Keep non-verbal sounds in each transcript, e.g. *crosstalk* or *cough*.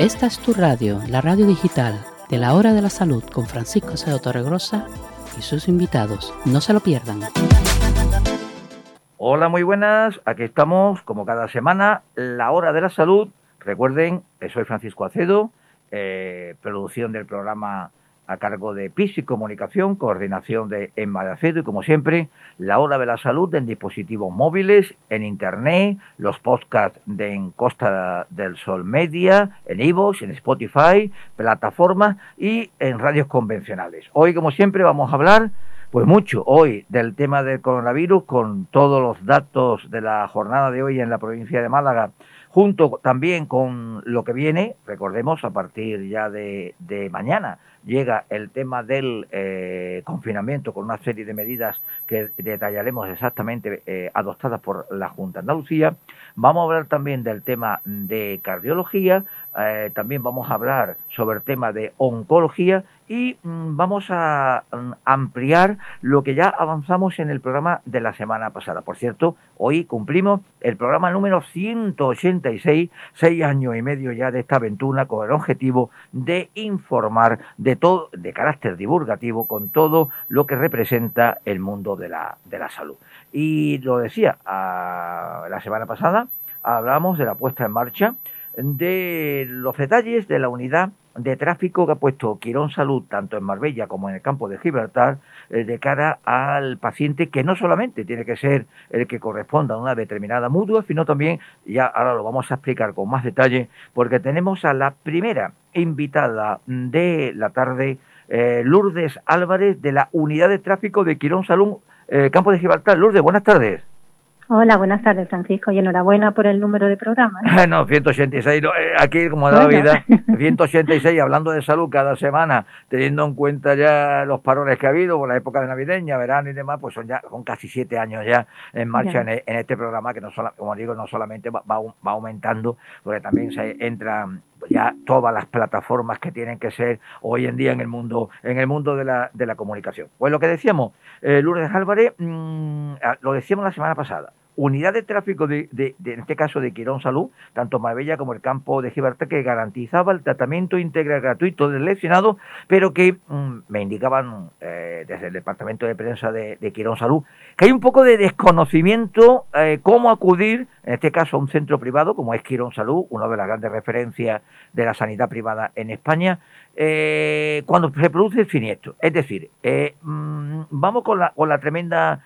Esta es tu radio, la radio digital de la Hora de la Salud con Francisco Seo Torregrosa y sus invitados. No se lo pierdan. Hola, muy buenas. Aquí estamos, como cada semana, la Hora de la Salud. Recuerden soy Francisco Acedo, eh, producción del programa a cargo de PIS y Comunicación, coordinación de Emma de y como siempre, la hora de la salud en dispositivos móviles, en internet, los podcasts de en Costa del Sol Media, en iVoox, en Spotify, plataformas y en radios convencionales. Hoy, como siempre, vamos a hablar pues mucho hoy del tema del coronavirus con todos los datos de la jornada de hoy en la provincia de Málaga junto también con lo que viene, recordemos, a partir ya de, mañana llega el tema del eh, confinamiento con una serie de medidas que detallaremos exactamente eh, adoptadas por la Junta de Andalucía. Vamos a hablar también del tema de cardiología, eh, también vamos a hablar sobre el tema de oncología y mm, vamos a mm, ampliar lo que ya avanzamos en el programa de la semana pasada. Por cierto, hoy cumplimos el programa número 186, seis años y medio ya de esta aventura con el objetivo de informar de todo, de carácter divulgativo, con todo lo que representa el mundo de la, de la salud. Y lo decía la semana pasada, hablamos de la puesta en marcha de los detalles de la unidad de tráfico que ha puesto Quirón Salud, tanto en Marbella como en el campo de Gibraltar, eh, de cara al paciente, que no solamente tiene que ser el que corresponda a una determinada mutua, sino también, ya ahora lo vamos a explicar con más detalle, porque tenemos a la primera invitada de la tarde, eh, Lourdes Álvarez, de la unidad de tráfico de Quirón Salud, eh, campo de Gibraltar. Lourdes, buenas tardes. Hola, buenas tardes, Francisco, y enhorabuena por el número de programas. *laughs* no, 186, eh, aquí como da la vida, *laughs* 186, hablando de salud cada semana, teniendo en cuenta ya los parones que ha habido por la época de navideña, verano y demás, pues son ya son casi siete años ya en marcha en, este programa que, no como digo, no solamente va, va, aumentando, porque también se entran ya todas las plataformas que tienen que ser hoy en día en el mundo en el mundo de la, de la comunicación. Pues lo que decíamos, eh, Lourdes Álvarez, mm, ah, lo decíamos la semana pasada, unidad de tráfico de, de, en este caso de Quirón Salud, tanto Marbella como el campo de Gibraltar, que garantizaba el tratamiento integral gratuito del lesionado, pero que mm, me indicaban eh, desde el departamento de prensa de, Quirón Salud que hay un poco de desconocimiento eh, cómo acudir, en este caso a un centro privado como es Quirón Salud, una de las grandes referencias de la sanidad privada en España, eh, cuando se produce el siniestro. Es decir, mm, vamos con la, con la tremenda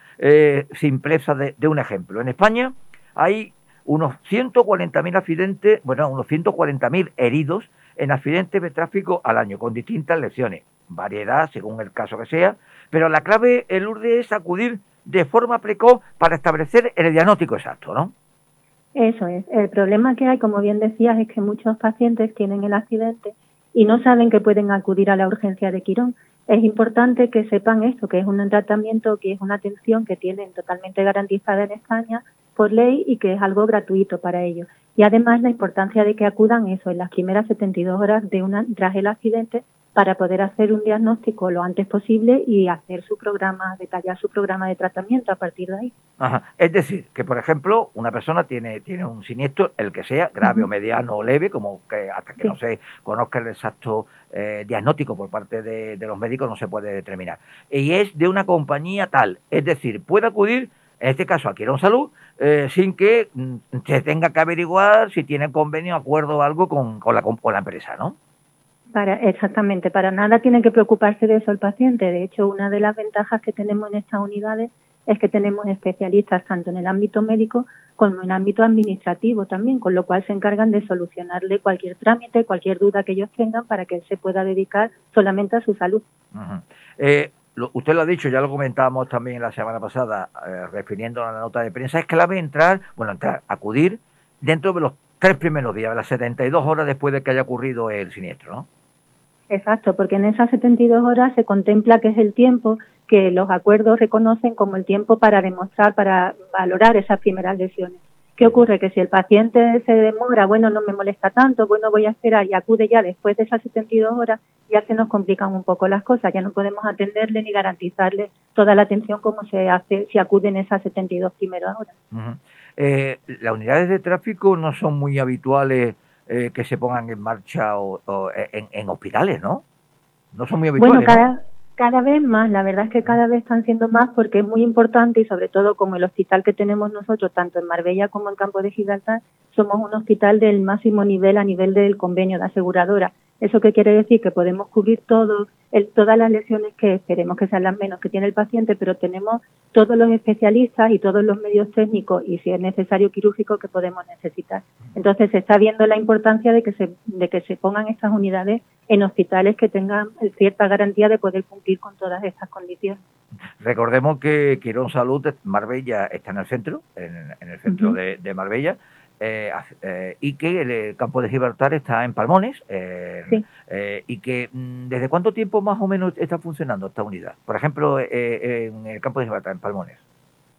simpleza de, un ejemplo. En España hay unos 140.000 accidentes, bueno, unos 140.000 heridos en accidentes de tráfico al año, con distintas lesiones, variedad según el caso que sea, pero la clave, el URDE, es acudir de forma precoz para establecer el diagnóstico exacto, ¿no? Eso es. El problema que hay, como bien decías, es que muchos pacientes tienen el accidente y no saben que pueden acudir a la urgencia de Quirón es importante que sepan esto, que es un tratamiento, que es una atención que tienen totalmente garantizada en España por ley y que es algo gratuito para ellos. Y además la importancia de que acudan eso en las primeras 72 horas de una tras el accidente para poder hacer un diagnóstico lo antes posible y hacer su programa, detallar su programa de tratamiento a partir de ahí. Ajá. Es decir, que por ejemplo, una persona tiene, tiene un siniestro, el que sea, grave o mediano o leve, como que hasta que no se conozca el exacto eh, diagnóstico por parte de, los médicos no se puede determinar. Y es de una compañía tal, es decir, puede acudir en este caso a Quirón Salud, eh, sin que mm, se tenga que averiguar si tiene convenio, acuerdo o algo con, con, la, con la empresa, ¿no? Para, exactamente, para nada tiene que preocuparse de eso el paciente. De hecho, una de las ventajas que tenemos en estas unidades es que tenemos especialistas tanto en el ámbito médico como en el ámbito administrativo también, con lo cual se encargan de solucionarle cualquier trámite, cualquier duda que ellos tengan para que él se pueda dedicar solamente a su salud. Eh, usted lo ha dicho, ya lo comentábamos también la semana pasada, eh, refiriendo a la nota de prensa, es clave entrar, bueno, entrar, acudir dentro de los tres primeros días, de las 72 horas después de que haya ocurrido el siniestro, ¿no? Exacto, porque en esas 72 horas se contempla que es el tiempo que los acuerdos reconocen como el tiempo para demostrar, para valorar esas primeras lesiones. ¿Qué ocurre? Que si el paciente se demora, bueno, no me molesta tanto, bueno, voy a esperar y acude ya después de esas 72 horas, ya se nos complican un poco las cosas, ya no podemos atenderle ni garantizarle toda la atención como se hace si acuden esas 72 primeras horas. eh, las unidades de tráfico no son muy habituales eh, que se pongan en marcha o, en, hospitales, ¿no? No son muy habituales. Bueno, cada, cada vez más, la verdad es que cada vez están siendo más porque es muy importante y sobre todo como el hospital que tenemos nosotros, tanto en Marbella como en Campo de Gibraltar, somos un hospital del máximo nivel a nivel del convenio de aseguradora. ¿Eso qué quiere decir? Que podemos cubrir todo, todas las lesiones que esperemos que sean las menos que tiene el paciente, pero tenemos todos los especialistas y todos los medios técnicos y si es necesario quirúrgico que podemos necesitar. Entonces se está viendo la importancia de que se, de que se pongan estas unidades en hospitales que tengan cierta garantía de poder cumplir con todas estas condiciones. Recordemos que Quirón Salud Marbella está en el centro, en, el centro de Marbella eh, eh, y que el, campo de Gibraltar está en Palmones eh, y que mm, desde cuánto tiempo más o menos está funcionando esta unidad. Por ejemplo, en el campo de Gibraltar, en Palmones.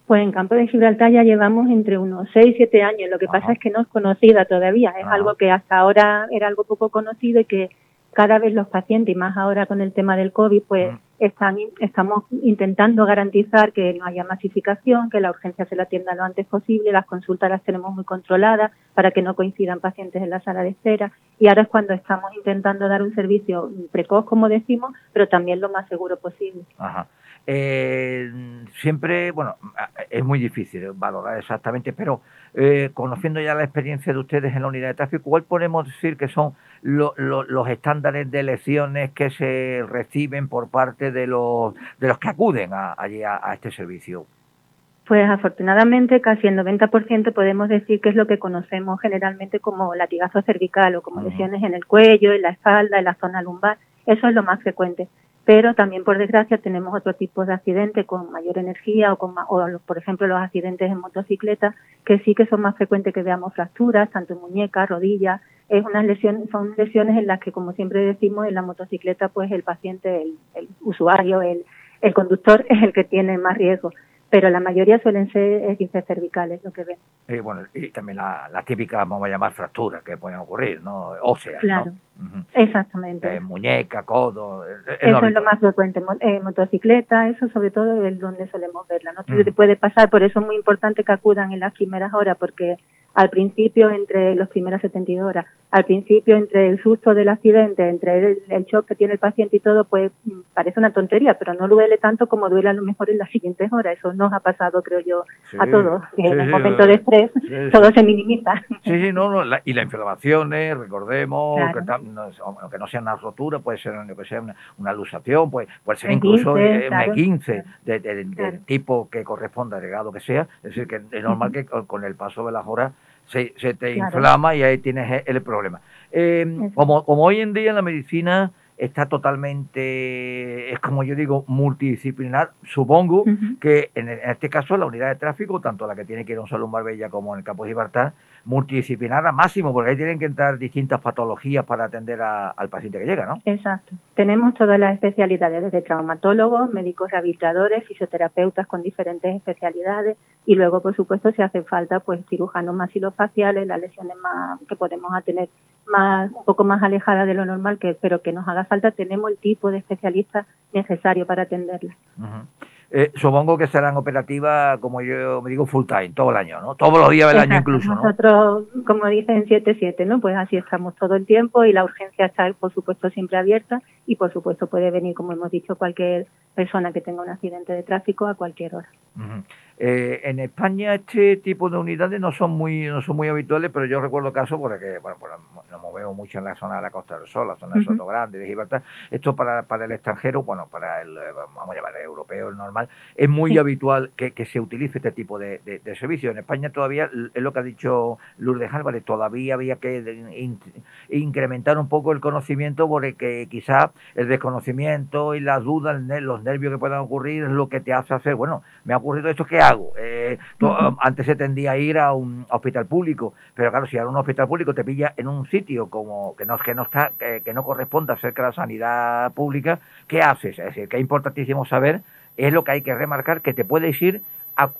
Pues en campo de Gibraltar ya llevamos entre unos 6 y 7 años. Lo que pasa es que no es conocida todavía. Es algo que hasta ahora era algo poco conocido y que cada vez los pacientes, y más ahora con el tema del COVID, pues están, estamos intentando garantizar que no haya masificación, que la urgencia se la atienda lo antes posible, las consultas las tenemos muy controladas para que no coincidan pacientes en la sala de espera y ahora es cuando estamos intentando dar un servicio precoz, como decimos, pero también lo más seguro posible. Ajá. Eh, siempre, bueno, es muy difícil valorar exactamente, pero eh, conociendo ya la experiencia de ustedes en la unidad de tráfico, ¿cuál podemos decir que son los estándares de lecciones que se reciben por parte de los, de los que acuden a, allí a, este servicio? Pues afortunadamente casi el 90% podemos decir que es lo que conocemos generalmente como latigazo cervical o como lesiones en el cuello, en la espalda, en la zona lumbar. Eso es lo más frecuente pero también por desgracia tenemos otro tipo de accidentes con mayor energía o, con, o por ejemplo los accidentes en motocicleta que sí que son más frecuentes que veamos fracturas tanto en muñecas, rodillas, es una lesión, son lesiones en las que como siempre decimos en la motocicleta pues el paciente, el, el usuario, el, el conductor *laughs* es el que tiene más riesgo pero la mayoría suelen ser esguinces cervicales lo que ven. Y bueno, y también la, la típica, vamos a llamar, fracturas que pueden ocurrir, ¿no? Óseas, claro. Exactamente. Eh, muñeca, codo. eso es lo más frecuente. Eh, motocicleta, eso sobre todo es donde solemos verla. No mm. puede pasar, por eso es muy importante que acudan en las primeras horas, porque al principio, entre las primeras 72 horas, al principio, entre el susto del accidente, entre el, shock que tiene el paciente y todo, pues mm, parece una tontería, pero no duele tanto como duele a lo mejor en las siguientes horas. Eso nos ha pasado, creo yo, a todos. en el momento de estrés todo se minimiza. Sí, sí, no, no y las inflamaciones, recordemos, que, aunque no sea una rotura, puede ser que sea una, una luxación, puede, puede ser incluso un E15 de, del tipo que corresponda al grado que sea. Es decir, que es normal que con el paso de las horas se, se te inflama y ahí tienes el problema. Eh, como, como hoy en día la medicina está totalmente, es como yo digo, multidisciplinar. Supongo que en, este caso la unidad de tráfico, tanto la que tiene que ir a un Salón Marbella como en el Campo de Gibraltar, multidisciplinar a máximo, porque ahí tienen que entrar distintas patologías para atender al paciente que llega, ¿no? Exacto. Tenemos todas las especialidades, desde traumatólogos, médicos rehabilitadores, fisioterapeutas con diferentes especialidades y luego, por supuesto, si hace falta, pues cirujanos maxilofaciales, las lesiones más que podemos tener más un poco más alejadas de lo normal, que pero que nos haga falta, tenemos el tipo de especialista necesario para atenderlas. Eh, supongo que serán operativas, como yo me digo, full time, todo el año, ¿no? Todos los días del año incluso, ¿no? Nosotros, como dicen, 7-7, ¿no? Pues así estamos todo el tiempo y la urgencia está, por supuesto, siempre abierta y, por supuesto, puede venir, como hemos dicho, cualquier persona que tenga un accidente de tráfico a cualquier hora. Eh, en España este tipo de unidades no son muy no son muy habituales, pero yo recuerdo casos porque bueno, nos movemos mucho en la zona de la Costa del Sol, la zona de Soto Grande, de Gibraltar. Esto para, para el extranjero, bueno, para el, vamos a llamar el europeo, el normal, es muy habitual que, se utilice este tipo de, de, servicio. En España todavía, es lo que ha dicho Lourdes Álvarez, todavía había que incrementar un poco el conocimiento porque quizá el desconocimiento y las dudas, los nervios que puedan ocurrir es lo que te hace hacer, bueno, me ha ocurrido esto, ¿qué hago? Eh, antes se tendía a ir a un hospital público, pero claro, si a un hospital público te pilla en un sitio como que no, que no está, que, no corresponde a cerca de la sanidad pública, ¿qué haces? Es decir, que es importantísimo saber, es lo que hay que remarcar, que te puedes ir a,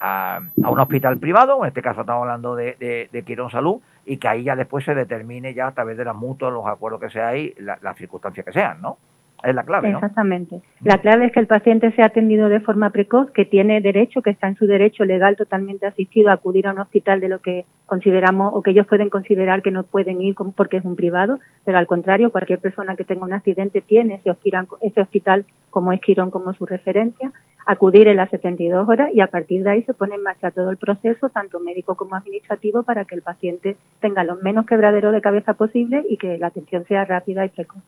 a, un hospital privado, en este caso estamos hablando de, de, Quirón Salud, y que ahí ya después se determine ya a través de las mutuas, los acuerdos que sea ahí, las circunstancias que sean, ¿no? Es la clave. Exactamente. La clave es que el paciente sea atendido de forma precoz, que tiene derecho, que está en su derecho legal totalmente asistido a acudir a un hospital de lo que consideramos o que ellos pueden considerar que no pueden ir porque es un privado, pero al contrario, cualquier persona que tenga un accidente tiene ese hospital, ese hospital como Esquirón como su referencia, acudir en las 72 horas y a partir de ahí se pone en marcha todo el proceso, tanto médico como administrativo, para que el paciente tenga los menos quebraderos de cabeza posible y que la atención sea rápida y precoz.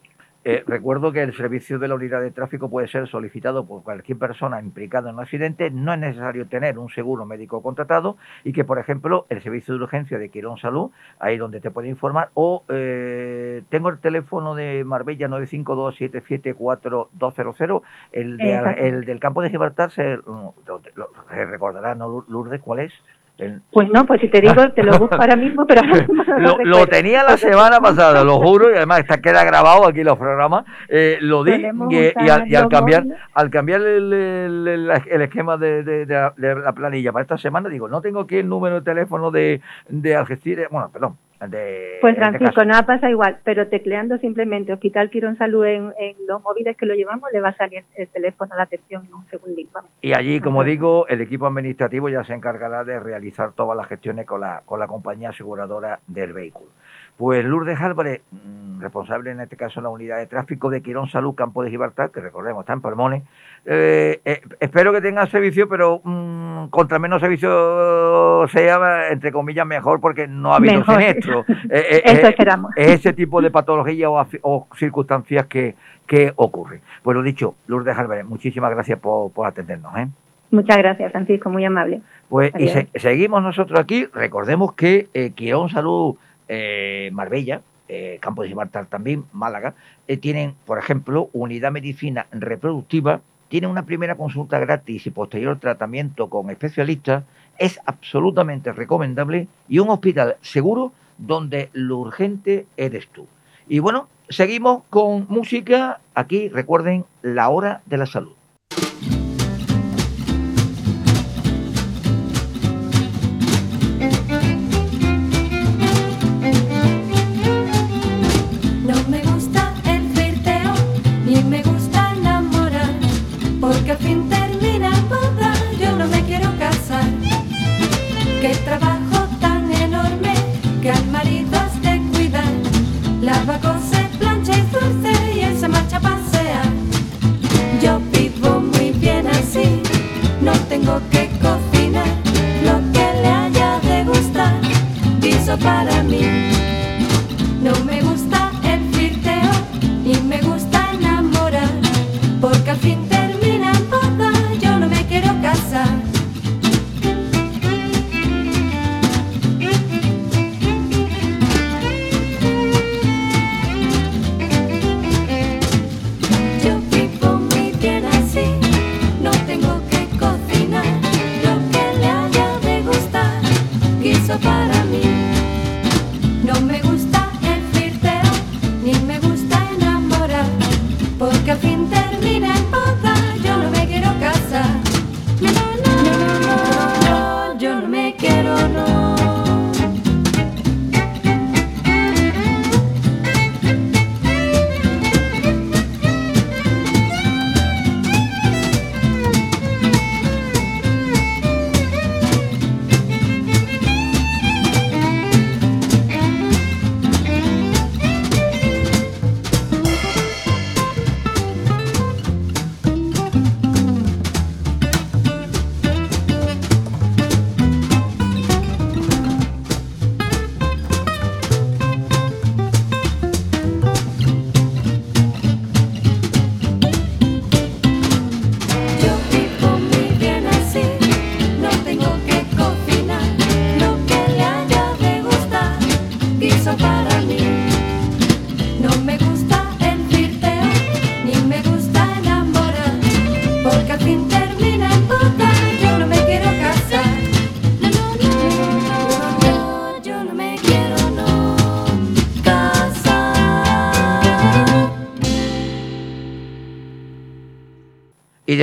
Eh, recuerdo que el servicio de la unidad de tráfico puede ser solicitado por cualquier persona implicada en un accidente. No es necesario tener un seguro médico contratado y que, por ejemplo, el servicio de urgencia de Quirón Salud, ahí donde te puede informar, o eh, tengo el teléfono de Marbella 952-774-200, el, el del campo de Gibraltar, se, recordará, ¿no, Lourdes, cuál es? Pues no, pues si te digo, te lo busco ahora mismo, pero lo, tenía la semana pasada, lo juro, y además está, queda grabado aquí los programas. Eh, lo di y, al, cambiar al cambiar el, el, esquema de, de, la planilla para esta semana, digo, no tengo aquí el número de teléfono de, de Algeciras, bueno, perdón, pues Francisco, no pasa igual, pero tecleando simplemente Hospital Quirón Salud en, los móviles que lo llevamos, le va a salir el teléfono a la atención en un segundito. Y allí, como digo, el equipo administrativo ya se encargará de realizar todas las gestiones con la, con la compañía aseguradora del vehículo. Pues Lourdes Álvarez, mm, responsable en este caso de la unidad de tráfico de Quirón Salud Campo de Gibraltar, que recordemos está en Palmones, eh, eh, espero que tenga servicio, pero mm, contra menos servicio sea, entre comillas, mejor, porque no ha habido siniestro. *laughs* Eh, Eso esperamos. Es ese tipo de patología o, circunstancias que, que ocurren. Pues lo dicho, Lourdes Álvarez, muchísimas gracias por, atendernos. Muchas gracias, Francisco, muy amable. Pues y seguimos nosotros aquí. Recordemos que Quirón Salud Marbella, Campo de Gibraltar también, Málaga, tienen, por ejemplo, unidad medicina reproductiva tiene una primera consulta gratis y posterior tratamiento con especialistas, es absolutamente recomendable y un hospital seguro donde lo urgente eres tú. Y bueno, seguimos con música. Aquí recuerden la hora de la salud.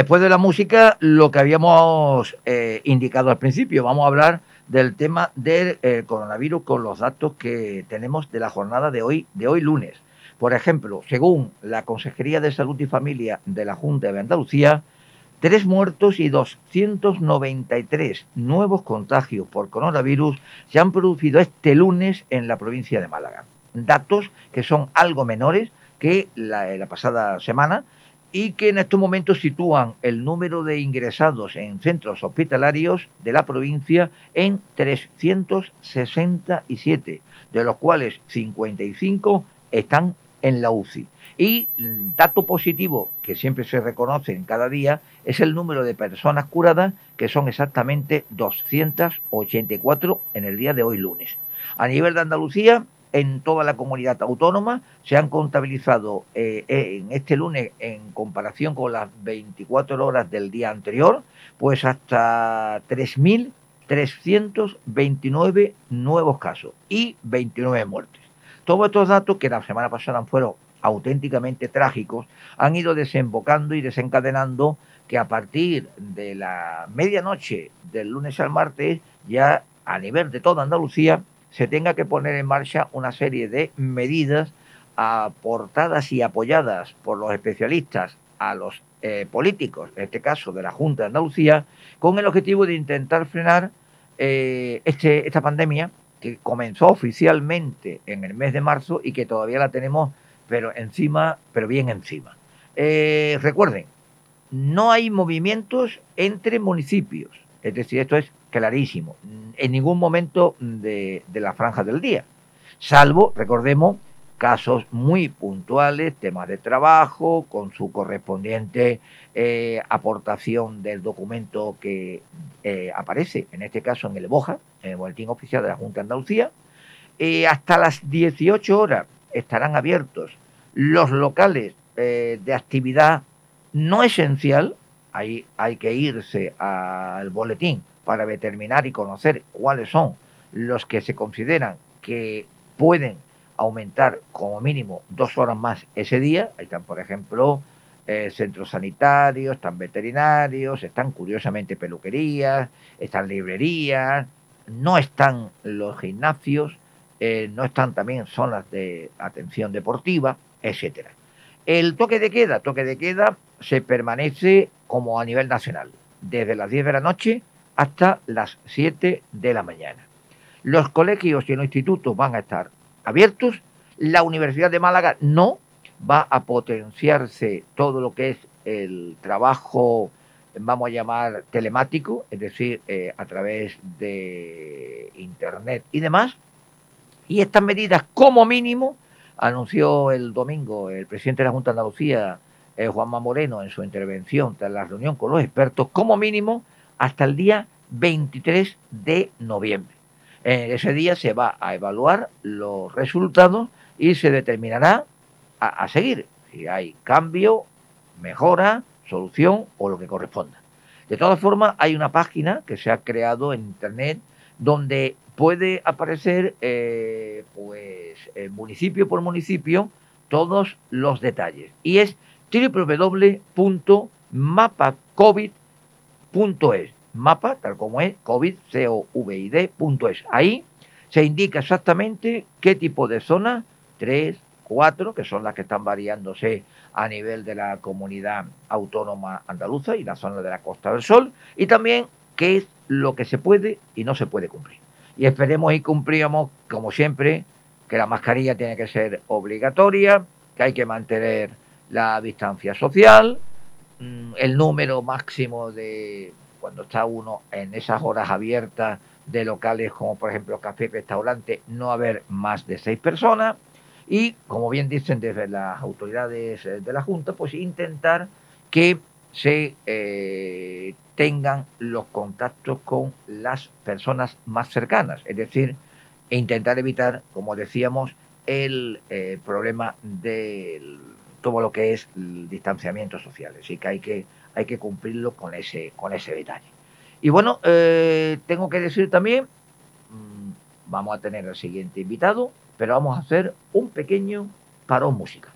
Después de la música, lo que habíamos eh, indicado al principio, vamos a hablar del tema del eh, coronavirus con los datos que tenemos de la jornada de hoy, de hoy lunes. Por ejemplo, según la Consejería de Salud y Familia de la Junta de Andalucía, tres muertos y 293 nuevos contagios por coronavirus se han producido este lunes en la provincia de Málaga. Datos que son algo menores que la, la pasada semana y que en estos momentos sitúan el número de ingresados en centros hospitalarios de la provincia en 367, de los cuales 55 están en la UCI. Y el dato positivo que siempre se reconoce en cada día es el número de personas curadas, que son exactamente 284 en el día de hoy lunes. A nivel de Andalucía, en toda la comunidad autónoma se han contabilizado eh, en este lunes en comparación con las 24 horas del día anterior, pues hasta 3.329 nuevos casos y 29 muertes. Todos estos datos, que la semana pasada fueron auténticamente trágicos, han ido desembocando y desencadenando que a partir de la medianoche del lunes al martes, ya a nivel de toda Andalucía, se tenga que poner en marcha una serie de medidas aportadas y apoyadas por los especialistas a los eh, políticos, en este caso de la Junta de Andalucía, con el objetivo de intentar frenar eh, este, esta pandemia que comenzó oficialmente en el mes de marzo y que todavía la tenemos, pero encima, pero bien encima. Eh, recuerden, no hay movimientos entre municipios, es decir, esto es clarísimo, en ningún momento de, de la franja del día, salvo, recordemos, casos muy puntuales, temas de trabajo, con su correspondiente eh, aportación del documento que eh, aparece, en este caso en el BOJA, en el Boletín Oficial de la Junta de Andalucía. Eh, hasta las 18 horas estarán abiertos los locales eh, de actividad no esencial, ahí hay que irse al boletín para determinar y conocer cuáles son los que se consideran que pueden aumentar como mínimo dos horas más ese día. Ahí están, por ejemplo, eh, centros sanitarios, están veterinarios, están curiosamente peluquerías, están librerías, no están los gimnasios, eh, no están también zonas de atención deportiva, etcétera. El toque de queda, toque de queda se permanece como a nivel nacional, desde las 10 de la noche hasta las 7 de la mañana. Los colegios y los institutos van a estar abiertos, la Universidad de Málaga no, va a potenciarse todo lo que es el trabajo, vamos a llamar telemático, es decir, eh, a través de Internet y demás. Y estas medidas, como mínimo, anunció el domingo el presidente de la Junta de Andalucía, eh, Juanma Moreno, en su intervención tras la reunión con los expertos, como mínimo hasta el día 23 de noviembre. En ese día se va a evaluar los resultados y se determinará a, a seguir si hay cambio, mejora, solución o lo que corresponda. De todas formas, hay una página que se ha creado en Internet donde puede aparecer, eh, pues, eh, municipio por municipio, todos los detalles. Y es www.mapacovid.es. Mapa, tal como es, COVID, c o v i d.es. Ahí se indica exactamente qué tipo de zona, tres, cuatro, que son las que están variándose a nivel de la comunidad autónoma andaluza y la zona de la Costa del Sol, y también qué es lo que se puede y no se puede cumplir. Y esperemos y cumplíamos, como siempre, que la mascarilla tiene que ser obligatoria, que hay que mantener la distancia social, el número máximo de cuando está uno en esas horas abiertas de locales como por ejemplo café, restaurante, no haber más de seis personas y, como bien dicen desde las autoridades eh, de la Junta, pues intentar que se eh, tengan los contactos con las personas más cercanas, es decir, intentar evitar, como decíamos, el eh, problema de todo lo que es el distanciamiento social. Así que hay que, hay que cumplirlo con ese, con ese detalle. Y bueno, eh, tengo que decir también, mm, vamos a tener al siguiente invitado, pero vamos a hacer un pequeño parón musical.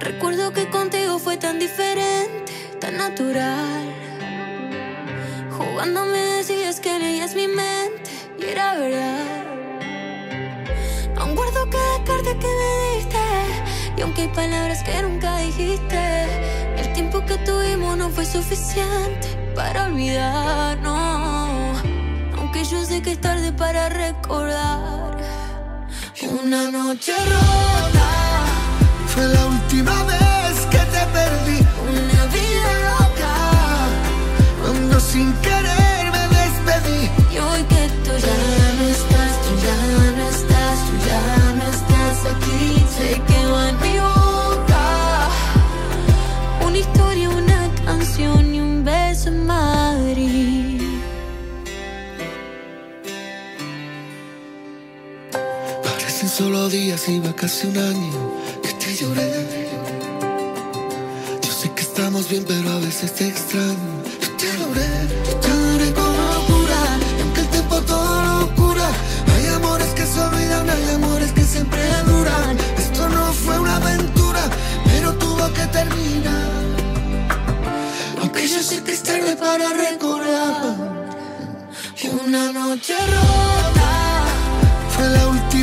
Recuerdo que contigo fue tan diferente tan natural. Jugando me decías que leías mi mente y era verdad. Aún guardo cada carta que me diste y aunque hay palabras que nunca dijiste, el tiempo que tuvimos no fue suficiente para olvidarnos. Aunque yo sé que es tarde para recordar una noche rota. Fue la última vez sin querer me despedí. Y hoy que tú ya no estás, tú ya no estás, tú ya no estás aquí Se quedó en mi boca Una historia, una canción y un beso en Madrid Parecen solo días, iba casi un año que te lloré. Yo sé que estamos bien, pero a veces te extraño. Terminar. Aunque yo sé que es tarde para recordar. Una noche rota. Fue la última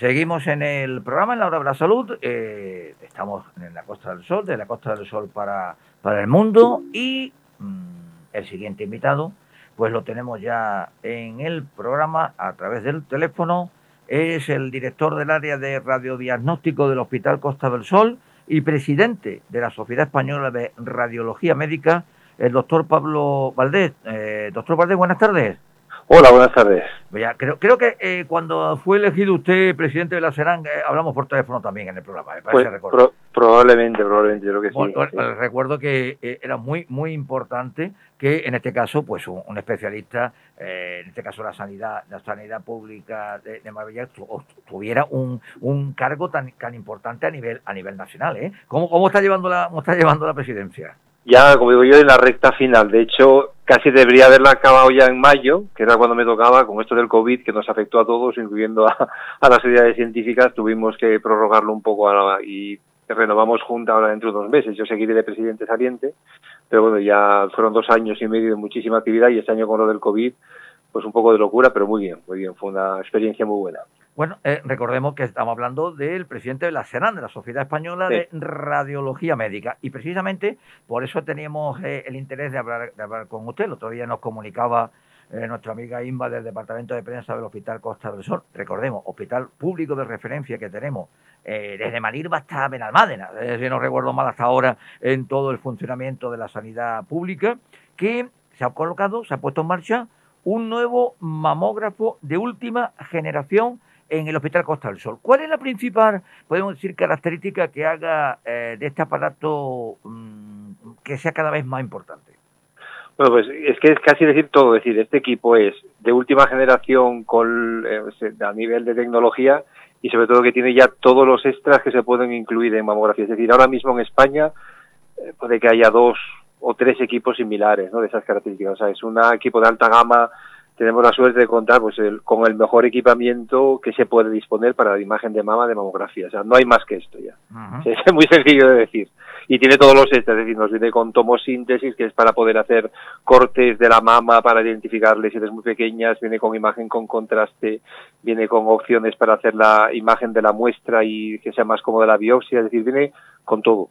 Seguimos en el programa en la hora de la salud. eh, estamos en la Costa del Sol, de la Costa del Sol para, para el mundo. Y mm, el siguiente invitado, pues lo tenemos ya en el programa a través del teléfono. Es el director del área de radiodiagnóstico del Hospital Costa del Sol y presidente de la Sociedad Española de Radiología Médica, el doctor Pablo Valdés. Eh, doctor Valdés, buenas tardes. Hola, buenas tardes. Creo, creo que eh, cuando fue elegido usted presidente de la SERAN, eh, hablamos por teléfono también en el programa, me parece Pues, recordar. pro- probablemente, probablemente, yo creo que sí. Bueno, sí. eh, Recuerdo que eh, era muy muy importante que en este caso, pues un, un especialista, eh, en este caso la sanidad, la sanidad pública de, de Marbella, tu- tuviera un, un cargo tan, tan importante a nivel a nivel nacional, ¿eh? ¿Cómo, cómo está llevando la cómo está llevando la presidencia? Ya, como digo yo, en la recta final. De hecho, casi debería haberla acabado ya en mayo, que era cuando me tocaba, con esto del COVID, que nos afectó a todos, incluyendo a, las sociedades científicas, tuvimos que prorrogarlo un poco y renovamos junta ahora dentro de unos meses. Yo seguiré de presidente saliente, pero bueno, ya fueron dos años y medio de muchísima actividad y este año con lo del COVID, pues un poco de locura, pero muy bien, muy bien. Fue una experiencia muy buena. Bueno, eh, recordemos que estamos hablando del presidente de la SERAN, de la Sociedad Española Sí. de Radiología Médica. Y precisamente por eso teníamos eh, el interés de hablar, de hablar con usted. El otro día nos comunicaba eh, nuestra amiga Inba del Departamento de Prensa del Hospital Costa del Sol. Recordemos, hospital público de referencia que tenemos eh, desde Manilva hasta Benalmádena, eh, si no recuerdo mal hasta ahora, en todo el funcionamiento de la sanidad pública, que se ha colocado, se ha puesto en marcha un nuevo mamógrafo de última generación en el Hospital Costa del Sol. ¿Cuál es la principal, podemos decir, característica que haga eh, de este aparato mm, que sea cada vez más importante? Bueno, pues es que es casi decir todo. Es decir, este equipo es de última generación eh, a nivel de tecnología y sobre todo que tiene ya todos los extras que se pueden incluir en mamografía. Es decir, ahora mismo en España eh, puede que haya dos o tres equipos similares ¿no? de esas características. O sea, es un equipo de alta gama. Tenemos la suerte de contar pues el- con el mejor equipamiento que se puede disponer para la imagen de mama de mamografía. O sea, no hay más que esto ya. *laughs* Es muy sencillo de decir. Y tiene todos los extras, es decir, nos viene con tomosíntesis, que es para poder hacer cortes de la mama para identificar lesiones muy pequeñas, viene con imagen con contraste, viene con opciones para hacer la imagen de la muestra y que sea más cómoda la biopsia, es decir, viene con todo.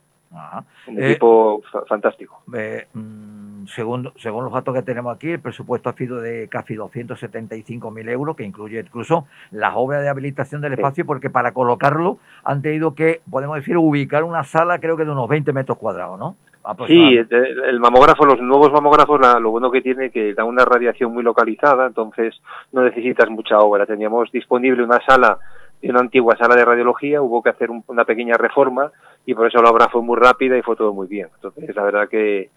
Un Eh, equipo fa- fantástico. Eh, mm, según, según los datos que tenemos aquí, el presupuesto ha sido de casi 275.000 euros, que incluye incluso las obras de habilitación del espacio, porque para colocarlo han tenido que, podemos decir, ubicar una sala creo que de unos 20 metros cuadrados, ¿no? Sí, el mamógrafo, los nuevos mamógrafos, la- lo bueno que tiene es que da una radiación muy localizada, entonces no necesitas mucha obra. Teníamos disponible una sala, una antigua sala de radiología, hubo que hacer un- una pequeña reforma y por eso la obra fue muy rápida y fue todo muy bien. Entonces, la verdad que,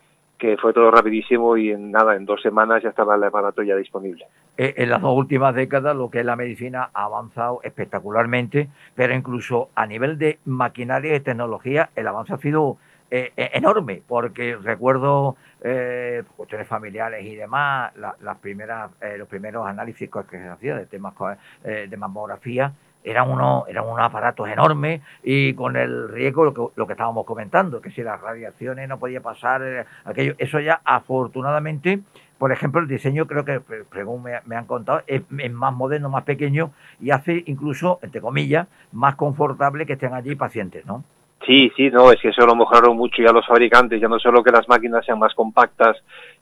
que fue todo rapidísimo y en nada, en dos semanas ya estaba el aparato ya disponible. Eh, en las dos últimas décadas lo que es la medicina ha avanzado espectacularmente, pero incluso a nivel de maquinaria y tecnología el avance ha sido eh, eh, enorme, porque recuerdo eh, cuestiones familiares y demás, la- las primeras, eh, los primeros análisis que se hacían de temas de mamografía eran unos, eran unos aparatos enormes y con el riesgo, lo que, lo que estábamos comentando, que si las radiaciones no podía pasar, eh, aquello, eso ya afortunadamente por ejemplo, el diseño creo que, según me, han contado, es, es más moderno, más pequeño y hace incluso, entre comillas, más confortable que estén allí pacientes, ¿no? Sí, sí, no, es que eso lo mejoraron mucho ya los fabricantes, ya no solo que las máquinas sean más compactas,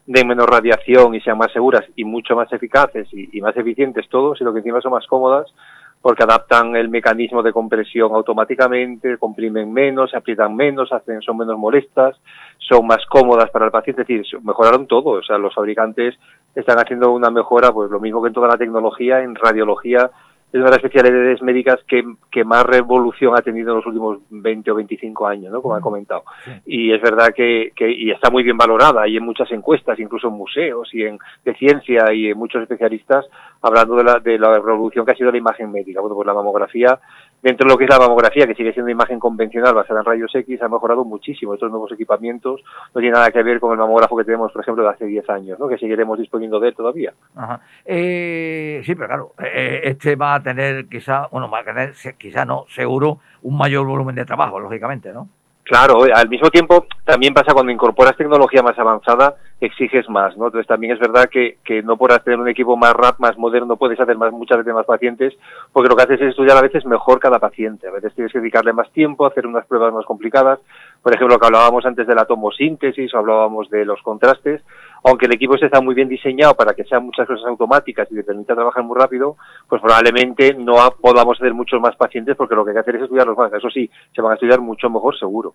den menos radiación y sean más seguras y mucho más eficaces y, y más eficientes todos, sino que encima son más cómodas porque adaptan el mecanismo de compresión automáticamente, comprimen menos, aprietan menos, hacen, son menos molestas, son más cómodas para el paciente, es decir, mejoraron todo, o sea, los fabricantes están haciendo una mejora, pues lo mismo que en toda la tecnología, en radiología, es una de las especialidades médicas que, que más revolución ha tenido en los últimos 20 o 25 años, ¿no? Como he comentado. Sí. Y es verdad que, que y está muy bien valorada y en muchas encuestas, incluso en museos y en de ciencia y en muchos especialistas hablando de la, de la revolución que ha sido la imagen médica. Bueno, pues la mamografía, dentro de lo que es la mamografía, que sigue siendo imagen convencional basada en rayos X, ha mejorado muchísimo. Estos nuevos equipamientos no tienen nada que ver con el mamógrafo que tenemos, por ejemplo, de hace 10 años, ¿no? Que seguiremos disponiendo de él todavía. Ajá. Eh, sí, pero claro, eh, este va a tener quizá, bueno, va a tener, quizá no, seguro, un mayor volumen de trabajo, lógicamente, ¿no? Claro, eh, al mismo tiempo también pasa cuando incorporas tecnología más avanzada, exiges más, ¿no? Entonces también es verdad que, que no por tener un equipo más rap, más moderno, puedes hacer más, muchas veces más pacientes, porque lo que haces es estudiar a veces mejor cada paciente. A veces tienes que dedicarle más tiempo, hacer unas pruebas más complicadas. Por ejemplo, lo que hablábamos antes de la tomosíntesis hablábamos de los contrastes, aunque el equipo este está muy bien diseñado para que sean muchas cosas automáticas y te permita trabajar muy rápido, pues probablemente no podamos hacer muchos más pacientes porque lo que hay que hacer es estudiarlos más. Eso sí, se van a estudiar mucho mejor seguro.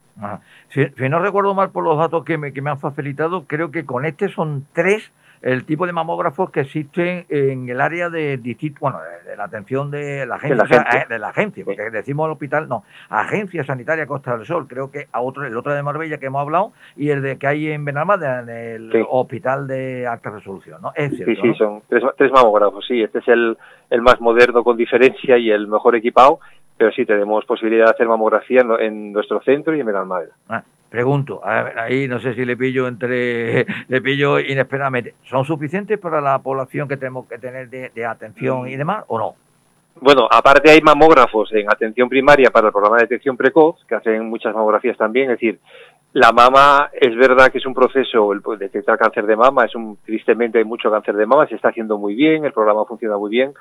Si, si no recuerdo mal por los datos que me, que me han facilitado, creo que con este son tres el tipo de mamógrafos que existen en el área de distrito, bueno, de, de la atención de la agencia, la o sea, agencia. eh, de la agencia, porque decimos el hospital, no, Agencia Sanitaria Costa del Sol, creo que a otro, el otro de Marbella que hemos hablado y el de que hay en Benalmádena, en el Sí. Hospital de Alta Resolución, ¿no? Es cierto, Sí, sí, ¿no? son tres, tres mamógrafos, sí. Este es el, el más moderno con diferencia y el mejor equipado, pero sí tenemos posibilidad de hacer mamografía en, en nuestro centro y en Benalmádena. Ah, pregunto, ahí no sé si le pillo entre *laughs* le pillo inesperadamente. ¿Son suficientes para la población que tenemos que tener de, de atención y demás o no? Bueno, aparte hay mamógrafos en atención primaria para el programa de detección precoz, que hacen muchas mamografías también, es decir, la mama es verdad que es un proceso, el pues, detectar cáncer de mama, es un, tristemente hay mucho cáncer de mama, se está haciendo muy bien, el programa funciona muy bien,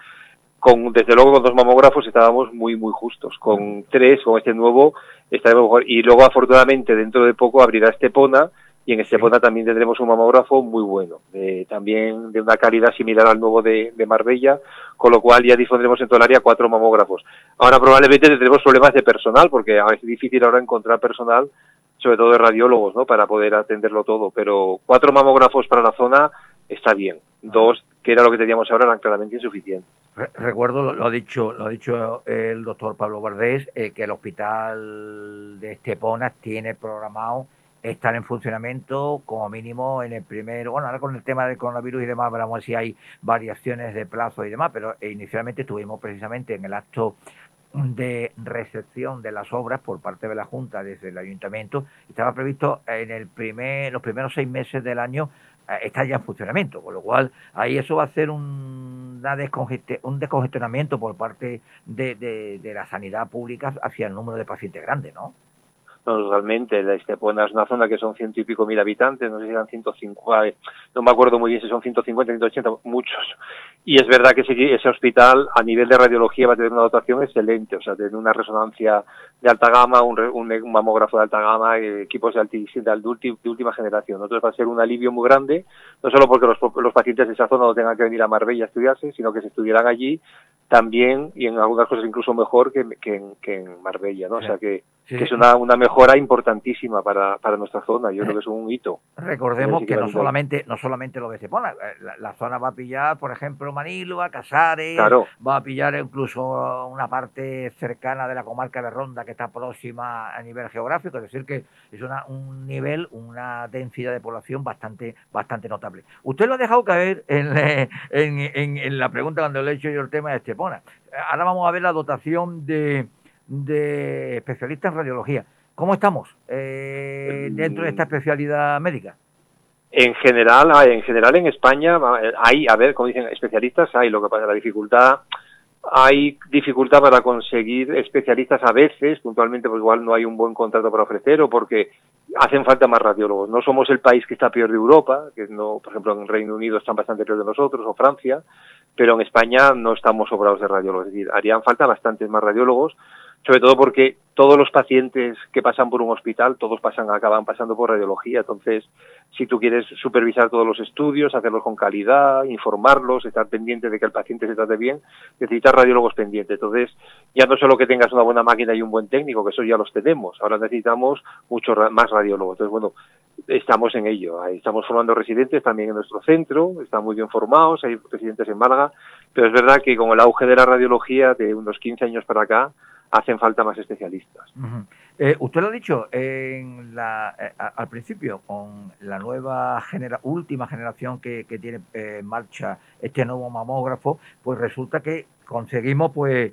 con, desde luego con dos mamógrafos estábamos muy, muy justos, con tres, con este nuevo, estaremos mejor, y luego afortunadamente dentro de poco abrirá Estepona, y en Estepona también tendremos un mamógrafo muy bueno, eh, también de una calidad similar al nuevo de, de Marbella, con lo cual ya dispondremos en todo el área cuatro mamógrafos. Ahora probablemente tendremos problemas de personal, porque es difícil ahora encontrar personal, sobre todo de radiólogos, ¿no? Para poder atenderlo todo. Pero cuatro mamógrafos para la zona está bien. Dos, que era lo que teníamos ahora, eran claramente insuficientes. Re- Recuerdo, lo, ha dicho, lo ha dicho el doctor Pablo Guardés, eh, que el hospital de Estepona tiene programado estar en funcionamiento como mínimo en el primer, bueno, ahora con el tema del coronavirus y demás, veremos si hay variaciones de plazo y demás, pero eh, inicialmente estuvimos precisamente en el acto de recepción de las obras por parte de la Junta desde el Ayuntamiento. Estaba previsto en el primer, los primeros seis meses del año eh, estar ya en funcionamiento, con lo cual ahí eso va a ser un, un descongestionamiento por parte de, de- la sanidad pública hacia el número de pacientes grandes, ¿no? no, realmente la Estepona es una zona que son ciento y pico mil habitantes, no sé si eran 150, no me acuerdo muy bien si son 150, 180, muchos. Y es verdad que ese, ese hospital a nivel de radiología va a tener una dotación excelente, o sea, tiene una resonancia de alta gama, un, un, mamógrafo de alta gama, eh, equipos de, de, de, última generación. Entonces va a ser un alivio muy grande, no solo porque los, los pacientes de esa zona no tengan que venir a Marbella a estudiarse, sino que se estuvieran allí también y en algunas cosas incluso mejor que, que, en, que en Marbella, ¿no? O sea que Sí. que es una, una mejora importantísima para, para nuestra zona. Yo creo que es un hito. Recordemos que, que no solamente no solamente lo de Estepona, eh, la, la, zona va a pillar, por ejemplo, Manilva, Casares, claro. va a pillar incluso una parte cercana de la comarca de Ronda que está próxima a nivel geográfico, es decir, que es una, un nivel, una densidad de población bastante bastante notable. Usted lo ha dejado caer en, *laughs* en, en, en la pregunta cuando le he hecho yo el tema de Estepona. Ahora vamos a ver la dotación de de especialistas en radiología. ¿Cómo estamos eh, dentro de esta especialidad médica? En general, en general en España hay, a ver, como dicen especialistas, hay lo que pasa, la dificultad, hay dificultad para conseguir especialistas a veces, puntualmente pues igual no hay un buen contrato para ofrecer o porque hacen falta más radiólogos. No somos el país que está peor de Europa, que no, por ejemplo en Reino Unido están bastante peor de nosotros o Francia, pero en España no estamos sobrados de radiólogos, es decir, harían falta bastantes más radiólogos sobre todo porque todos los pacientes que pasan por un hospital, todos pasan, acaban pasando por radiología. Entonces, si tú quieres supervisar todos los estudios, hacerlos con calidad, informarlos, estar pendiente de que el paciente se trate bien, necesitas radiólogos pendientes. Entonces, ya no solo que tengas una buena máquina y un buen técnico, que eso ya los tenemos, ahora necesitamos mucho más radiólogos. Entonces, bueno, estamos en ello. Estamos formando residentes también en nuestro centro, están muy bien formados, hay residentes en Málaga, pero es verdad que con el auge de la radiología de unos 15 años para acá, hacen falta más especialistas. Eh, usted lo ha dicho en la, eh, al principio, con la nueva genera, última generación que, tiene eh, en marcha este nuevo mamógrafo, pues resulta que conseguimos pues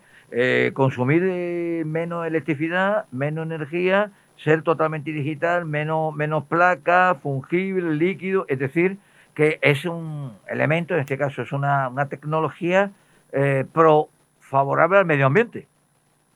consumir menos electricidad, menos energía, ser totalmente digital, menos, menos placa, fungible, líquido, es decir, que es un elemento, en este caso es una, una tecnología pro favorable al medio ambiente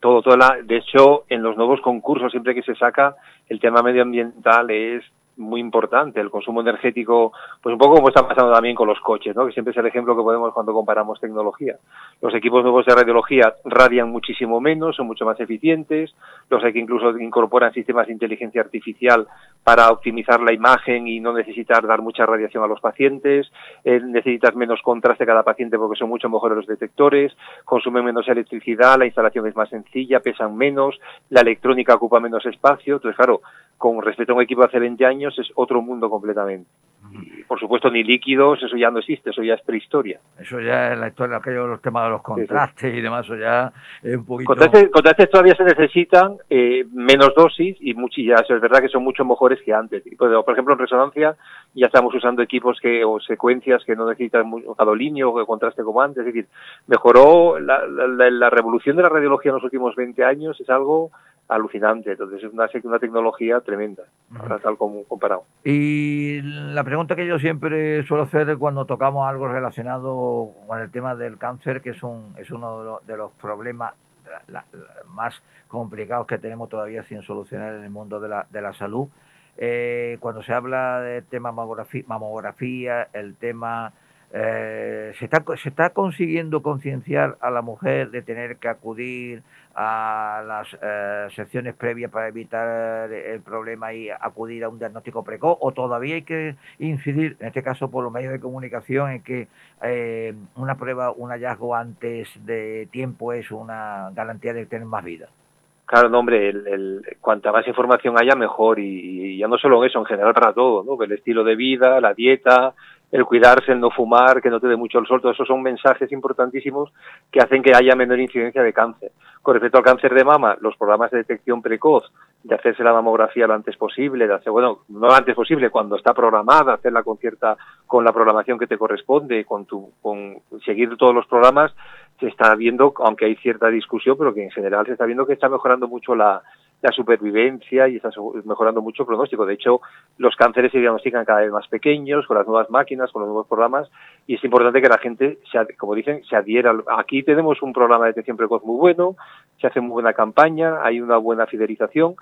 todo, toda la, de hecho, en los nuevos concursos, siempre que se saca, el tema medioambiental es muy importante, el consumo energético, pues un poco como está pasando también con los coches, ¿no? que siempre es el ejemplo que podemos cuando comparamos tecnología. Los equipos nuevos de radiología radian muchísimo menos, son mucho más eficientes, los que incluso incorporan sistemas de inteligencia artificial para optimizar la imagen y no necesitar dar mucha radiación a los pacientes, eh, necesitas menos contraste cada paciente porque son mucho mejores los detectores, consumen menos electricidad, la instalación es más sencilla, pesan menos, la electrónica ocupa menos espacio, entonces claro, con respecto a un equipo hace 20 años es otro mundo completamente. Y, por supuesto, ni líquidos, eso ya no existe, eso ya es prehistoria. Eso ya es la historia, aquellos los temas de los contrastes sí, sí. y demás, eso ya es un poquito... Contrastes, contrastes todavía se necesitan eh, menos dosis y muchas, es verdad que son mucho mejores que antes. Por ejemplo, en resonancia ya estamos usando equipos que o secuencias que no necesitan un gadolinio o contraste como antes. Es decir, mejoró la, la, la revolución de la radiología en los últimos 20 años, es algo alucinante. Entonces es una, una tecnología tremenda, tal como comparado. Y la pregunta que yo siempre suelo hacer cuando tocamos algo relacionado con el tema del cáncer, que es, un, es uno de los, de los problemas la, la, más complicados que tenemos todavía sin solucionar en el mundo de la, de la salud, eh, cuando se habla del tema mamografía, mamografía el tema eh, se, está, se está consiguiendo concienciar a la mujer de tener que acudir a las eh, secciones previas para evitar el problema y acudir a un diagnóstico precoz o todavía hay que incidir, en este caso por los medios de comunicación, en que eh, una prueba, un hallazgo antes de tiempo es una garantía de tener más vida. Claro, no, hombre, el, el, cuanta más información haya, mejor. Y, y, ya no solo eso, en general para todo, ¿no? El estilo de vida, la dieta, el cuidarse, el no fumar, que no te dé mucho el sol, todos esos son mensajes importantísimos que hacen que haya menor incidencia de cáncer. Con respecto al cáncer de mama, los programas de detección precoz, de hacerse la mamografía lo antes posible, de hacer, bueno, no lo antes posible, cuando está programada, hacerla con cierta, con la programación que te corresponde, con tu, con seguir todos los programas, se está viendo, aunque hay cierta discusión, pero que en general se está viendo que está mejorando mucho la, la supervivencia y está mejorando mucho el pronóstico. De hecho, los cánceres se diagnostican cada vez más pequeños con las nuevas máquinas, con los nuevos programas y es importante que la gente, se, como dicen, se adhiera. Aquí tenemos un programa de detección precoz muy bueno, se hace muy buena campaña, hay una buena fidelización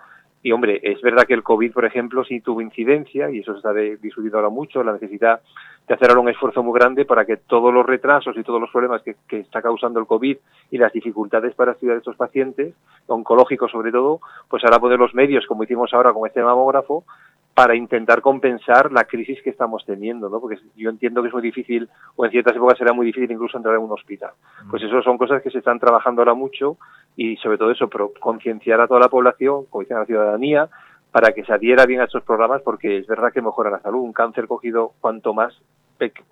Y hombre, es verdad que el COVID, por ejemplo, sí tuvo incidencia, y eso se está discutiendo ahora mucho, la necesidad de hacer ahora un esfuerzo muy grande para que todos los retrasos y todos los problemas que, que está causando el COVID y las dificultades para estudiar a estos pacientes, oncológicos sobre todo, pues ahora poner los medios, como hicimos ahora con este mamógrafo, para intentar compensar la crisis que estamos teniendo, ¿no? Porque yo entiendo que es muy difícil, o en ciertas épocas será muy difícil incluso entrar en un hospital. Pues eso son cosas que se están trabajando ahora mucho y sobre todo eso, pero concienciar a toda la población, como dice la ciudadanía, para que se adhiera bien a estos programas, porque es verdad que mejora la salud. Un cáncer cogido cuanto más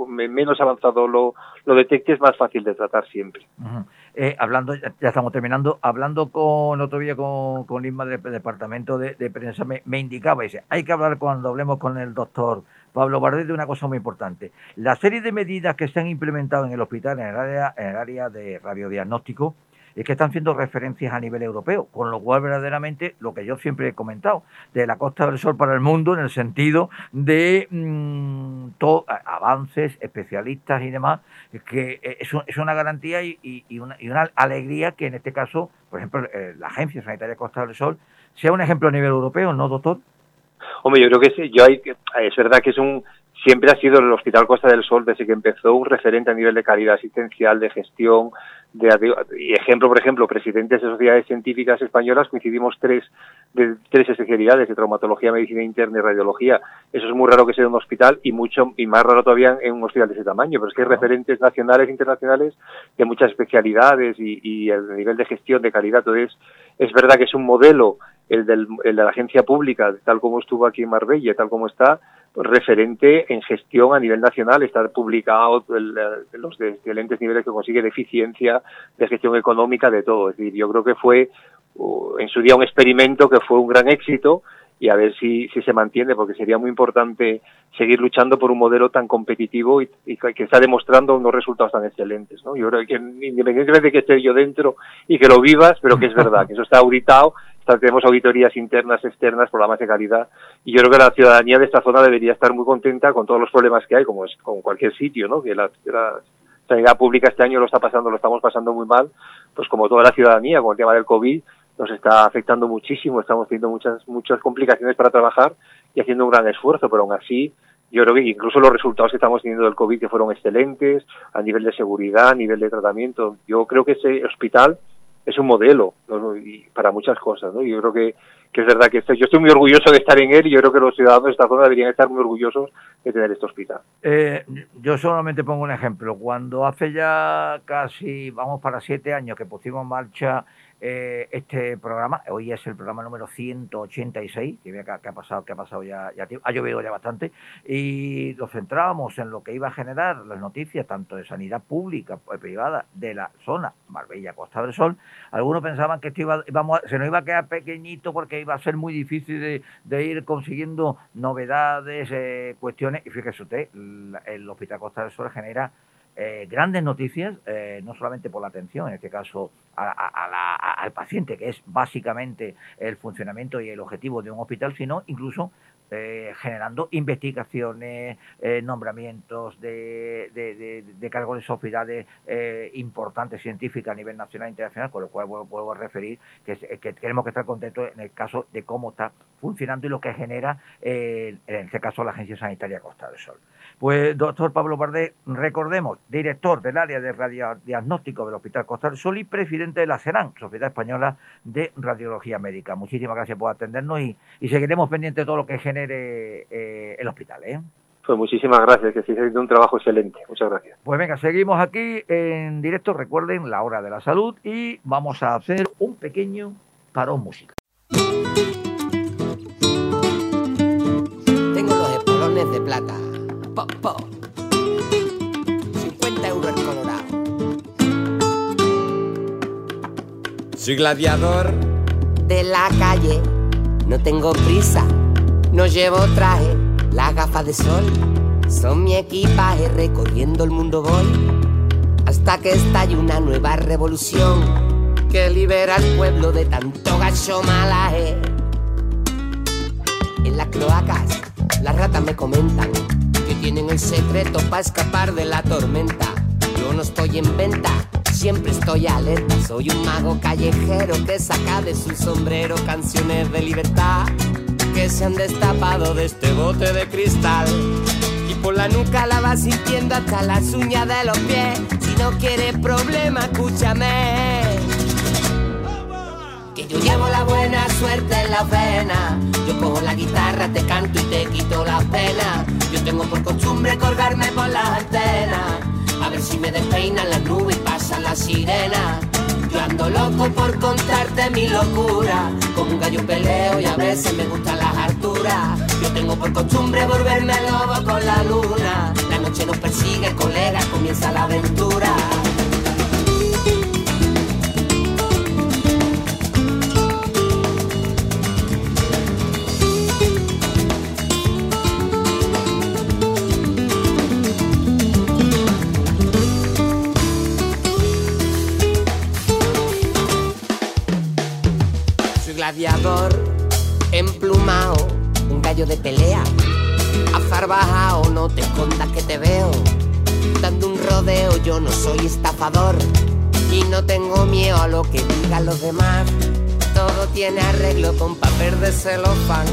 menos avanzado lo, lo detecte, es más fácil de tratar siempre. Eh, hablando, ya estamos terminando, hablando con otro día con, con Isma del departamento de, de prensa, me, me indicaba, dice, hay que hablar cuando hablemos con el doctor Pablo Bardet de una cosa muy importante. La serie de medidas que se han implementado en el hospital, en el área, en el área de radiodiagnóstico, es que están siendo referencias a nivel europeo, con lo cual verdaderamente lo que yo siempre he comentado, de la Costa del Sol para el mundo, en el sentido de mm, avances, especialistas y demás, que eh, es, un- es una garantía y, una, alegría que en este caso, por ejemplo, eh, la Agencia Sanitaria Costa del Sol sea un ejemplo a nivel europeo, ¿no, doctor? Hombre, yo creo que sí, yo hay, es verdad que es un siempre ha sido el Hospital Costa del Sol desde que empezó un referente a nivel de calidad asistencial, de gestión, de y ejemplo, por ejemplo, presidentes de sociedades científicas españolas coincidimos tres de tres especialidades de traumatología, medicina interna y radiología. Eso es muy raro que sea en un hospital y mucho y más raro todavía en un hospital de ese tamaño, pero es que hay referentes nacionales e internacionales de muchas especialidades y, y el nivel de gestión de calidad. Entonces, es verdad que es un modelo el, del, el de la agencia pública, tal como estuvo aquí en Marbella, tal como está, referente en gestión a nivel nacional, está publicado el- el- los excelentes niveles que consigue de eficiencia, de gestión económica, de todo. Es decir, yo creo que fue uh, en su día un experimento que fue un gran éxito y a ver si, si se mantiene, porque sería muy importante seguir luchando por un modelo tan competitivo y, que está demostrando unos resultados tan excelentes. ¿no? Yo creo que independientemente de que esté yo dentro y que lo vivas, pero que es verdad, que eso está auditado, tenemos auditorías internas, externas, programas de calidad, y yo creo que la ciudadanía de esta zona debería estar muy contenta con todos los problemas que hay, como es con cualquier sitio, ¿no? que la, que la sanidad pública este año lo está pasando, lo estamos pasando muy mal, pues como toda la ciudadanía con el tema del COVID, nos está afectando muchísimo, estamos teniendo muchas, muchas complicaciones para trabajar y haciendo un gran esfuerzo, pero aún así yo creo que incluso los resultados que estamos teniendo del COVID que fueron excelentes a nivel de seguridad, a nivel de tratamiento, yo creo que ese hospital es un modelo para muchas cosas, ¿no? Yo creo que, que es verdad que estoy, yo estoy muy orgulloso de estar en él y yo creo que los ciudadanos de esta zona deberían estar muy orgullosos de tener este hospital. Eh, yo solamente pongo un ejemplo. Cuando hace ya casi, vamos para siete años que pusimos en marcha eh, este programa, hoy es el programa número 186, que, que, que ha pasado, que ha pasado ya, ha llovido ya bastante, y nos centrábamos en lo que iba a generar las noticias, tanto de sanidad pública y privada, de la zona Marbella Costa del Sol. Algunos pensaban que esto iba, se nos iba a quedar pequeñito porque iba a ser muy difícil de, ir consiguiendo novedades, eh, cuestiones, y fíjese usted, el Hospital Costa del Sol genera eh, grandes noticias, eh, no solamente por la atención, en este caso a- la- al paciente, que es básicamente el funcionamiento y el objetivo de un hospital, sino incluso eh, generando investigaciones, eh, nombramientos de, de, cargos de sociedades importantes científicas a nivel nacional e internacional, con lo cual vuelvo, vuelvo a referir que, que tenemos que estar contentos en el caso de cómo está funcionando y lo que genera, en este caso, la Agencia Sanitaria Costa del Sol. Pues, doctor Pablo Bardet, recordemos, director del área de radiodiagnóstico del Hospital Costa del Sol y presidente de la SERAN, Sociedad Española de Radiología Médica. Muchísimas gracias por atendernos y, y seguiremos pendientes de todo lo que genere eh, el hospital. ¿eh? Pues muchísimas gracias, que estáis haciendo un trabajo excelente. Muchas gracias. Pues venga, seguimos aquí en directo, recuerden, la hora de la salud y vamos a hacer un pequeño parón musical. Tengo los espolones de plata. Po, po. 50 euros el colorado. Soy gladiador de la calle. No tengo prisa. No llevo traje. Las gafas de sol son mi equipaje. Recorriendo el mundo voy. Hasta que estalle una nueva revolución. Que libera al pueblo de tanto gacho malaje. En las cloacas, las ratas me comentan tienen el secreto para escapar de la tormenta. Yo no estoy en venta, siempre estoy alerta. Soy un mago callejero que saca de su sombrero canciones de libertad que se han destapado de este bote de cristal. Y por la nuca la vas sintiendo hasta las uñas de los pies. Si no quieres problema, escúchame. Que yo llevo la buena suerte en la vena. Yo cojo la guitarra, te canto y te quito las penas. Tengo por costumbre colgarme por las antenas. A ver si me despeinan las nubes y pasan las sirenas. Yo ando loco por contarte mi locura. Como un gallo peleo y a veces me gustan las alturas. Yo tengo por costumbre volverme lobo con la luna. La noche nos persigue, colega, comienza la aventura. Soy gladiador, emplumao, un gallo de pelea. Azar bajao, no te escondas que te veo. Dando un rodeo, yo no soy estafador. Y no tengo miedo a lo que digan los demás. Todo tiene arreglo con papel de celofán.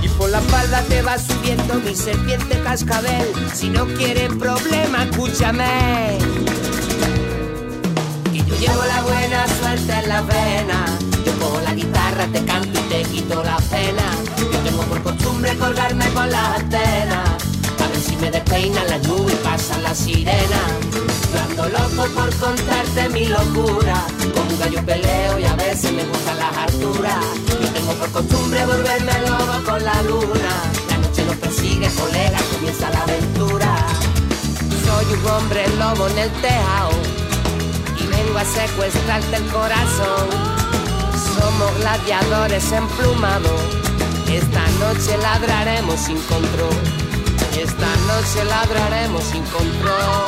Y por la espalda te va subiendo mi serpiente cascabel. Si no quieres problema, escúchame. Que yo llevo la buena suerte en la vena. Guitarra, te canto y te quito la pena. Yo tengo por costumbre colgarme con las antenas. A ver si me despeinan las nubes y pasan las sirenas. Loco por contarte mi locura. Como un gallo peleo y a veces me gustan las alturas. Yo tengo por costumbre volverme lobo con la luna. La noche nos persigue, colega, comienza la aventura. Soy un hombre lobo en el tejado y vengo a secuestrarte el corazón. Gladiadores emplumados. Esta noche ladraremos sin control. Esta noche ladraremos sin control.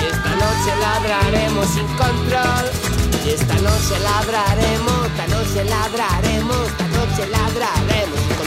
Esta noche ladraremos sin control. Esta noche ladraremos, esta noche ladraremos, esta noche ladraremos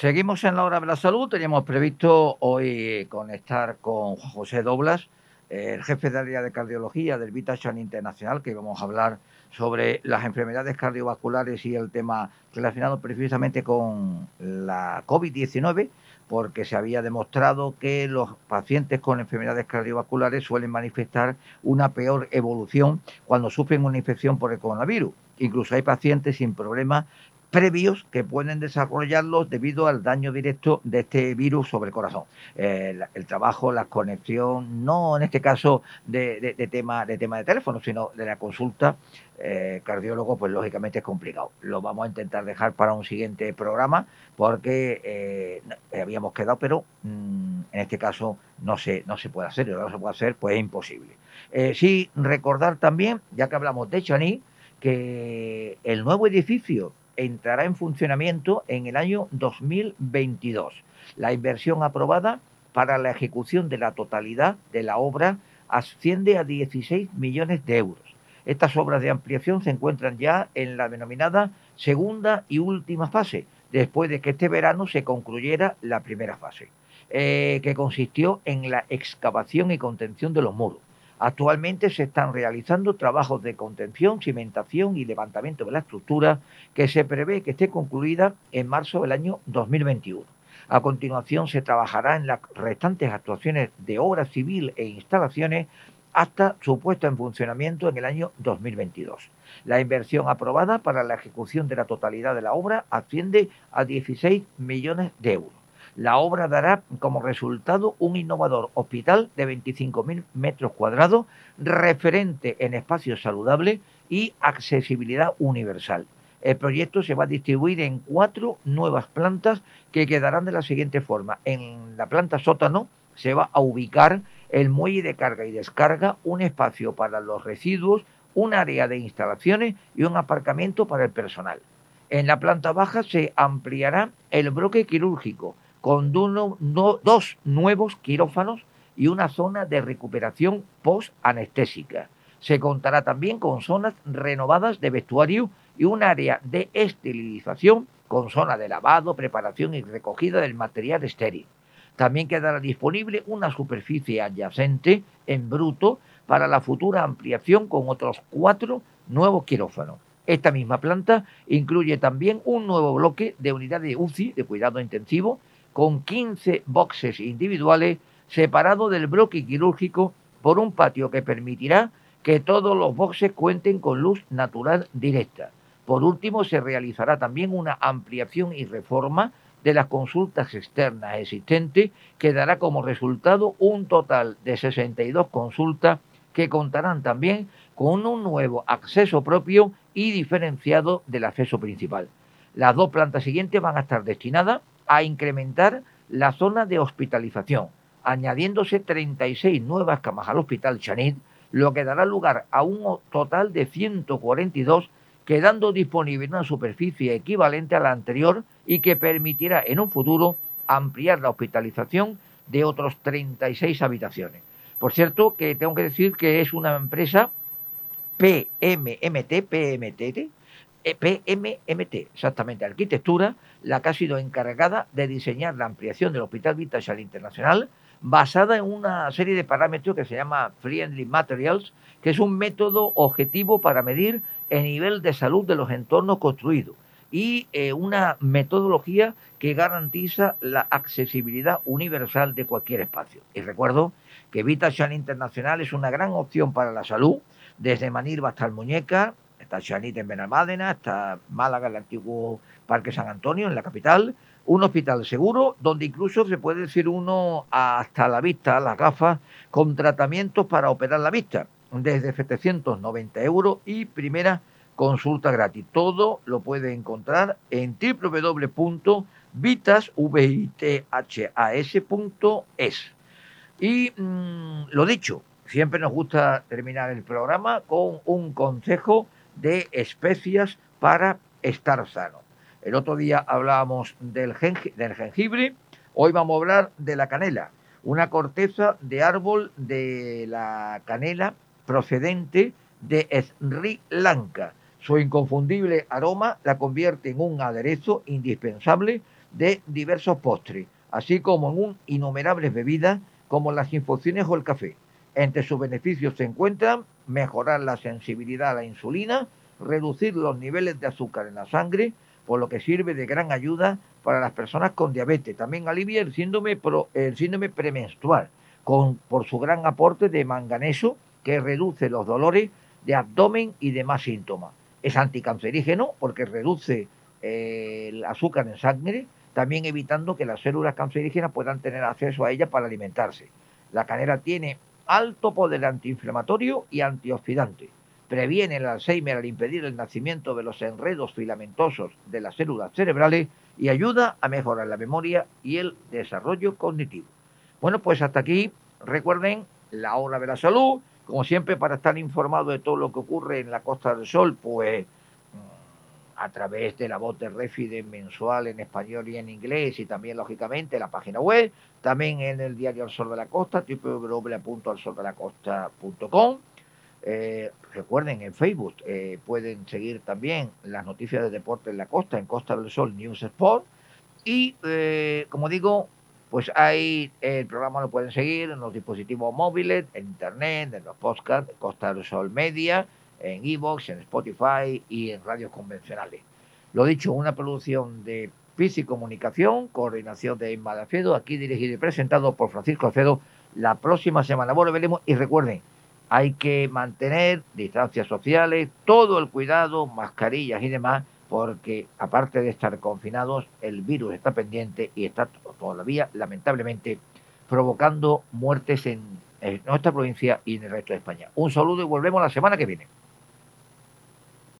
Seguimos en la hora de la salud. Teníamos previsto hoy conectar con José Doblas, eh, el jefe de área de cardiología del Vitashan Internacional, que vamos a hablar sobre las enfermedades cardiovasculares y el tema relacionado precisamente con la COVID-19, porque se había demostrado que los pacientes con enfermedades cardiovasculares suelen manifestar una peor evolución cuando sufren una infección por el coronavirus. Incluso hay pacientes sin problemas previos que pueden desarrollarlos debido al daño directo de este virus sobre el corazón. Eh, la- el trabajo, la conexión, no en este caso de, tema, de tema de teléfono, sino de la consulta eh, cardiólogo, pues lógicamente es complicado. Lo vamos a intentar dejar para un siguiente programa porque eh, habíamos quedado, pero mm, en este caso no se, no se puede hacer, y no se puede hacer, pues es imposible. Eh, sí, recordar también, ya que hablamos de Chaní, que el nuevo edificio entrará en funcionamiento en el año 2022. La inversión aprobada para la ejecución de la totalidad de la obra asciende a 16 millones de euros. Estas obras de ampliación se encuentran ya en la denominada segunda y última fase, después de que este verano se concluyera la primera fase, eh, que consistió en la excavación y contención de los muros. Actualmente se están realizando trabajos de contención, cimentación y levantamiento de la estructura que se prevé que esté concluida en marzo del año 2021. A continuación se trabajará en las restantes actuaciones de obra civil e instalaciones hasta su puesta en funcionamiento en el año 2022. La inversión aprobada para la ejecución de la totalidad de la obra asciende a 16 millones de euros. La obra dará como resultado un innovador hospital de 25.000 metros cuadrados, referente en espacios saludables y accesibilidad universal. El proyecto se va a distribuir en cuatro nuevas plantas que quedarán de la siguiente forma. En la planta sótano se va a ubicar el muelle de carga y descarga, un espacio para los residuos, un área de instalaciones y un aparcamiento para el personal. En la planta baja se ampliará el bloque quirúrgico con dos nuevos quirófanos y una zona de recuperación post-anestésica. Se contará también con zonas renovadas de vestuario y un área de esterilización con zona de lavado, preparación y recogida del material estéril. También quedará disponible una superficie adyacente en bruto para la futura ampliación con otros cuatro nuevos quirófanos. Esta misma planta incluye también un nuevo bloque de unidad de UCI, de cuidado intensivo, con 15 boxes individuales separados del bloque quirúrgico por un patio que permitirá que todos los boxes cuenten con luz natural directa. Por último, se realizará también una ampliación y reforma de las consultas externas existentes que dará como resultado un total de 62 consultas que contarán también con un nuevo acceso propio y diferenciado del acceso principal. Las dos plantas siguientes van a estar destinadas a incrementar la zona de hospitalización, añadiéndose 36 nuevas camas al Hospital Chanit, lo que dará lugar a un total de 142, quedando disponible una superficie equivalente a la anterior y que permitirá en un futuro ampliar la hospitalización de otros 36 habitaciones. Por cierto, que tengo que decir que es una empresa PMMT, PMT, eh, PMMT, exactamente, arquitectura, la que ha sido encargada de diseñar la ampliación del Hospital Vitasal Internacional, basada en una serie de parámetros que se llama Friendly Materials, que es un método objetivo para medir el nivel de salud de los entornos construidos y eh, una metodología que garantiza la accesibilidad universal de cualquier espacio. Y recuerdo que Vitasal Internacional es una gran opción para la salud, desde Manilva hasta el Muñeca, está Chanit en Benalmádena, está Málaga, el antiguo Parque San Antonio, en la capital, un hospital seguro donde incluso se puede decir uno hasta la vista, las gafas, con tratamientos para operar la vista, desde 790 euros y primera consulta gratis. Todo lo puede encontrar en www.vitas.es. Y mmm, lo dicho, siempre nos gusta terminar el programa con un consejo de especias para estar sano. El otro día hablábamos del, jengi- del jengibre, hoy vamos a hablar de la canela, una corteza de árbol de la canela procedente de Sri Lanka. Su inconfundible aroma la convierte en un aderezo indispensable de diversos postres, así como en innumerables bebidas como las infusiones o el café. Entre sus beneficios se encuentran mejorar la sensibilidad a la insulina, reducir los niveles de azúcar en la sangre, por lo que sirve de gran ayuda para las personas con diabetes. También alivia el síndrome, premenstrual, con, por su gran aporte de manganeso que reduce los dolores de abdomen y demás síntomas. Es anticancerígeno porque reduce eh, el azúcar en sangre, también evitando que las células cancerígenas puedan tener acceso a ella para alimentarse. La canela tiene alto poder antiinflamatorio y antioxidante. Previene el Alzheimer al impedir el nacimiento de los enredos filamentosos de las células cerebrales y ayuda a mejorar la memoria y el desarrollo cognitivo. Bueno, pues hasta aquí, recuerden, la hora de la salud, como siempre, para estar informado de todo lo que ocurre en la Costa del Sol, pues a través de la voz de Refide mensual en español y en inglés y también, lógicamente, la página web, también en el diario El Sol de la Costa, www.elsoldelacosta.com. Eh, recuerden, en Facebook eh, pueden seguir también las noticias de deporte en la costa, en Costa del Sol News Sport. Y, eh, como digo, pues ahí el programa lo pueden seguir en los dispositivos móviles, en internet, en los podcasts, Costa del Sol Media, en Evox, en Spotify y en radios convencionales. Lo dicho, una producción de y Comunicación, coordinación de Inma aquí dirigido y presentado por Francisco Acedo. La próxima semana volveremos y recuerden, hay que mantener distancias sociales, todo el cuidado, mascarillas y demás, porque aparte de estar confinados, el virus está pendiente y está todavía, lamentablemente, provocando muertes en nuestra provincia y en el resto de España. Un saludo y volvemos la semana que viene.